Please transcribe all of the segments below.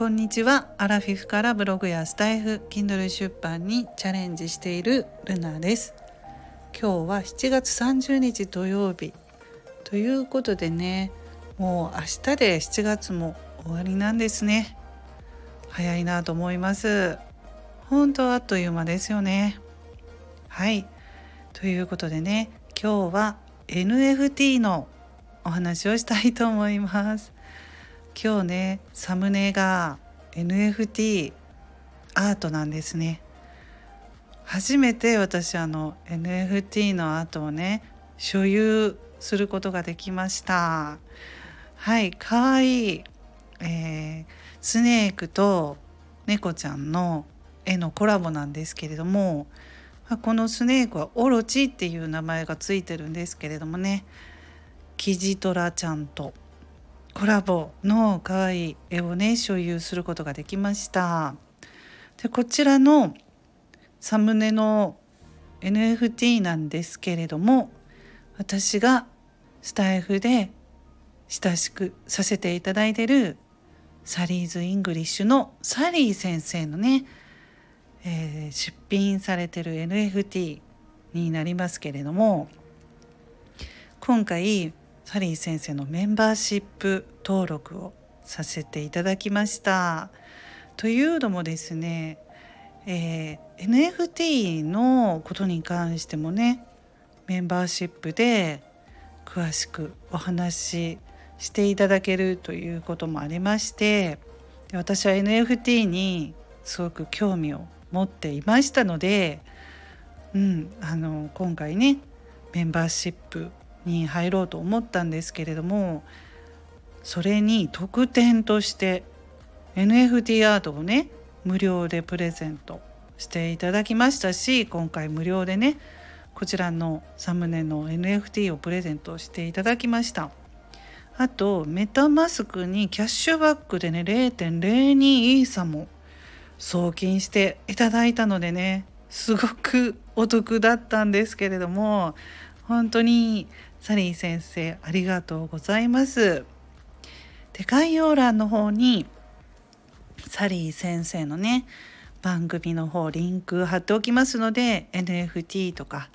こんにちは。アラフィフからブログやスタイフ Kindle 出版にチャレンジしているルナです。今日は7月30日土曜日。ということでねもう明日で7月も終わりなんですね。早いなと思います。本当あっという間ですよね。はい。ということでね今日は NFT のお話をしたいと思います。今日ねサムネが NFT アートなんですね。初めて私あの NFT のアートをね所有することができました。はいかわいい、えー、スネークと猫ちゃんの絵のコラボなんですけれどもこのスネークはオロチっていう名前がついてるんですけれどもねキジトラちゃんとコラボの可愛い絵をね所有することができました。でこちらのサムネの NFT なんですけれども私がスタイフで親しくさせていただいてる Sally's English のサリー先生のね、えー、出品されてる NFT になりますけれども今回サリー先生のメンバーシップ登録をさせていただきました。というのもですね、えー、NFT のことに関してもねメンバーシップで詳しくお話ししていただけるということもありまして私は NFT にすごく興味を持っていましたので、うん、あの今回ねメンバーシップに入ろうと思ったんですけれどもそれに特典として NFT アートをね無料でプレゼントしていただきましたし今回無料でねこちらのサムネの NFT をプレゼントしていただきました。あとメタマスクにキャッシュバックでね0.02イーサも送金していただいたのでねすごくお得だったんですけれども本当にサリー先生ありがとうございます。で概要欄の方にサリー先生のね番組の方リンク貼っておきますので NFT とか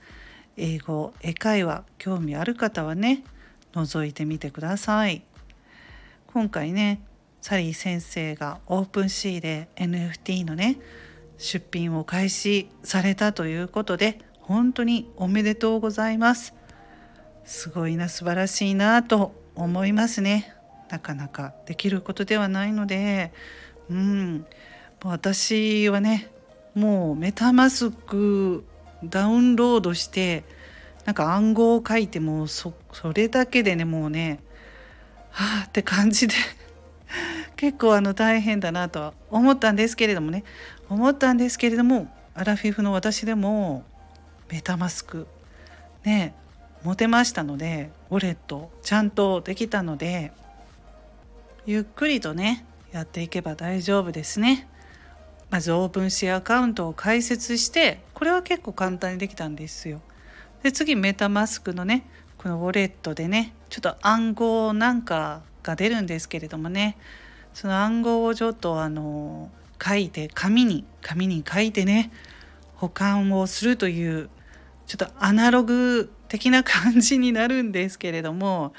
英語英会話興味ある方はね覗いてみてください。今回ねサリー先生がオープンシーで NFT のね出品を開始されたということで本当におめでとうございますすごいな素晴らしいなと思いますね。なかなかできることではないので。うん。私はねもうメタマスクダウンロードしてなんか暗号を書いてもそれだけでねもうねはあって感じで。結構あの大変だなとは思ったんですけれどもね。思ったんですけれどもアラフィフの私でもメタマスクね持てましたのでウォレットちゃんとできたのでゆっくりとねやっていけば大丈夫ですね。まずオープンシェアアカウントを開設してこれは結構簡単にできたんですよ。で次メタマスクのねこのウォレットでねちょっと暗号なんかが出るんですけれどもねその暗号をちょっとあの書いて紙に紙に書いてね保管をするというちょっとアナログ的な感じになるんですけれども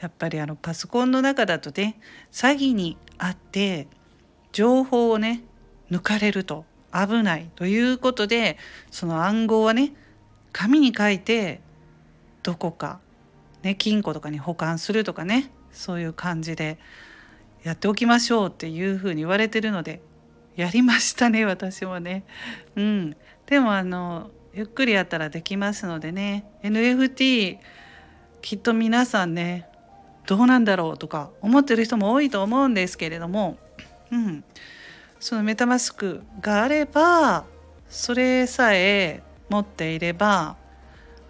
やっぱりあのパソコンの中だとね詐欺にあって情報をね抜かれると危ないということでその暗号はね紙に書いてどこか、ね、金庫とかに保管するとかねそういう感じでやっておきましょうっていうふうに言われてるのでやりましたね私もね。うん、でもあのゆっくりやったらできますのでね。NFT きっと皆さんねどうなんだろうとか思ってる人も多いと思うんですけれども、うん、そのメタマスクがあればそれさえ持っていれば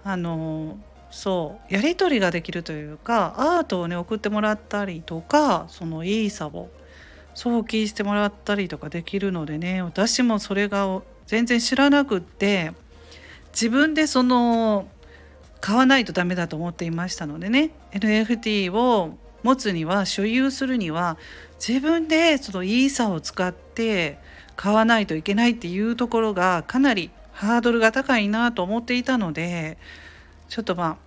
あのそうやり取りができるというかアートをね送ってもらったりとかそのイーサを送金してもらったりとかできるのでね私もそれが全然知らなくって自分でその買わないとダメだと思っていましたのでね NFT を持つには所有するには自分でそのイーサを使って買わないといけないっていうところがかなりハードルが高いなと思っていたのでちょっとま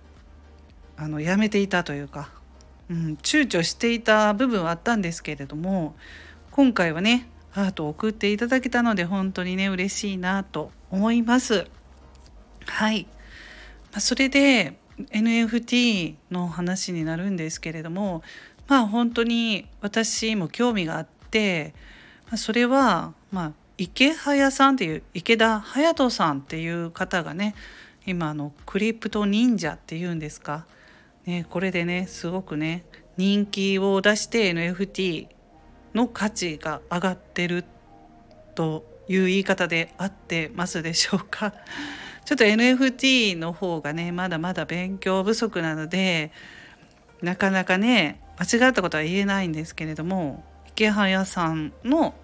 ああのやめていたというか、うん、躊躇していた部分はあったんですけれども今回はねアートを送っていただけたので本当にね嬉しいなと思います。はい、まあ、それで NFT の話になるんですけれどもまあ本当に私も興味があって、まあ、それはまあ池早さんっていう池田隼人さんっていう方がね今のクリプト忍者っていうんですか、ね、これでねすごくね人気を出して NFT の価値が上がってるという言い方で合ってますでしょうか。ちょっと NFT の方がねまだまだ勉強不足なのでなかなかね間違ったことは言えないんですけれども池早さんの、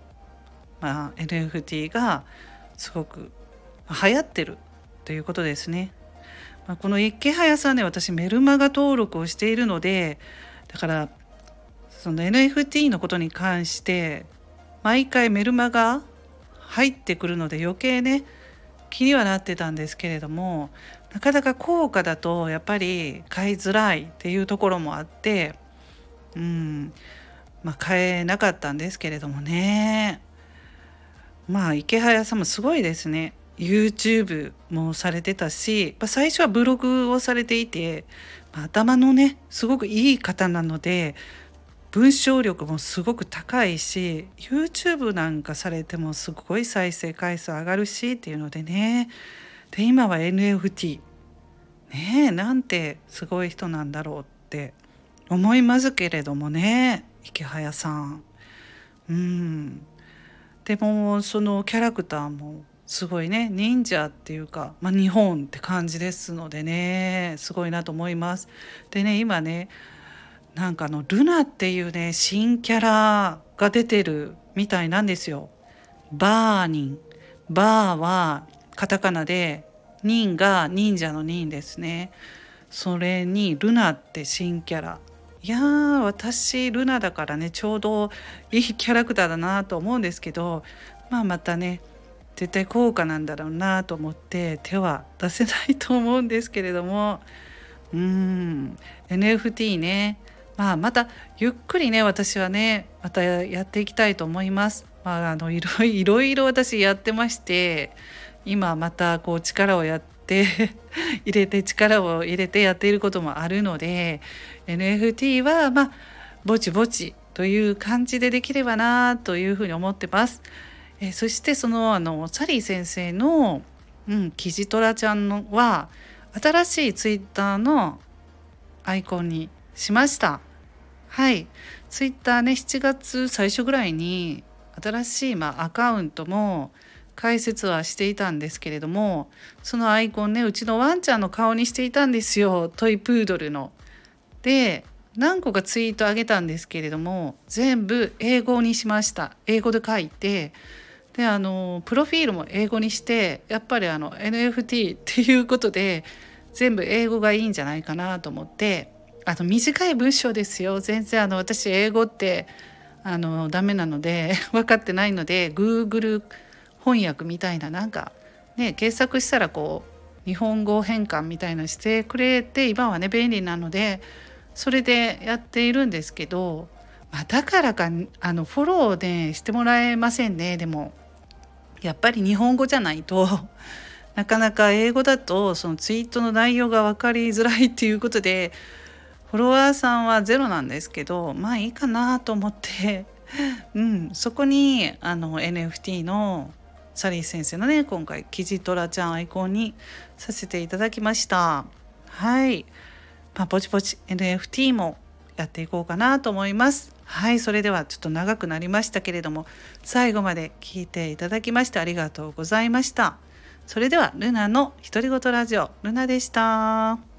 まあ、NFT がすごく流行ってるということですね。まあ、この池早さんね私メルマガ登録をしているのでだからその NFT のことに関して毎回メルマガ入ってくるので余計ね気にはなってたんですけれどもなかなか高価だとやっぱり買いづらいっていうところもあってうんまあ買えなかったんですけれどもね。まあ池早さんもすごいですね。YouTube もされてたし最初はブログをされていて頭のねすごくいい方なので文章力もすごく高いし YouTube なんかされてもすごい再生回数上がるしっていうのでねで今は NFT ねえなんてすごい人なんだろうって思いますけれどもね池早さん。うんでもそのキャラクターもすごいね忍者っていうか、まあ、日本って感じですのでねすごいなと思います。でね今ねなんかあのルナっていうね新キャラが出てるみたいなんですよ。バーニンバーはカタカナでニンが忍者のニンですね。それにルナって新キャラ。いやー私ルナだからねちょうどいいキャラクターだなと思うんですけどまあまたね絶対高価なんだろうなと思って手は出せないと思うんですけれどもうん NFT ねまあ、またゆっくりね私はねまたやっていきたいと思います。まあ、あのいろいろいろ私やってまして今またこう力をやって 入れて力を入れてやっていることもあるので NFT はまあぼちぼちという感じでできればなというふうに思ってます。えそしてそのあのサリー先生の、うん、キジトラちゃんのは新しいツイッターのアイコンにしました。はい。ツイッターね7月最初ぐらいに新しい、まあ、アカウントも解説はしていたんですけれどもそのアイコンねうちのワンちゃんの顔にしていたんですよ。トイプードルの。で何個かツイートあげたんですけれども全部英語にしました。英語で書いてであのプロフィールも英語にしてやっぱりあの NFT っていうことで全部英語がいいんじゃないかなと思ってあの短い文章ですよ。全然あの私英語ってあのダメなので 分かってないので Google 翻訳みたいななんかね検索したらこう日本語変換みたいなしてくれて今はね便利なのでそれでやっているんですけど、まあ、だからかあのフォローでしてもらえませんね。でもやっぱり日本語じゃないと なかなか英語だとそのツイートの内容が分かりづらいっていうことでフォロワーさんはゼロなんですけどまあいいかなと思って、うん、そこにあの NFT のサリー先生のね今回キジトラちゃんアイコンにさせていただきました。はい、まあ、ぼちぼち NFT もやっていこうかなと思います。はいそれではちょっと長くなりましたけれども最後まで聞いていただきましてありがとうございました。それではルナの独り言ラジオルナでした。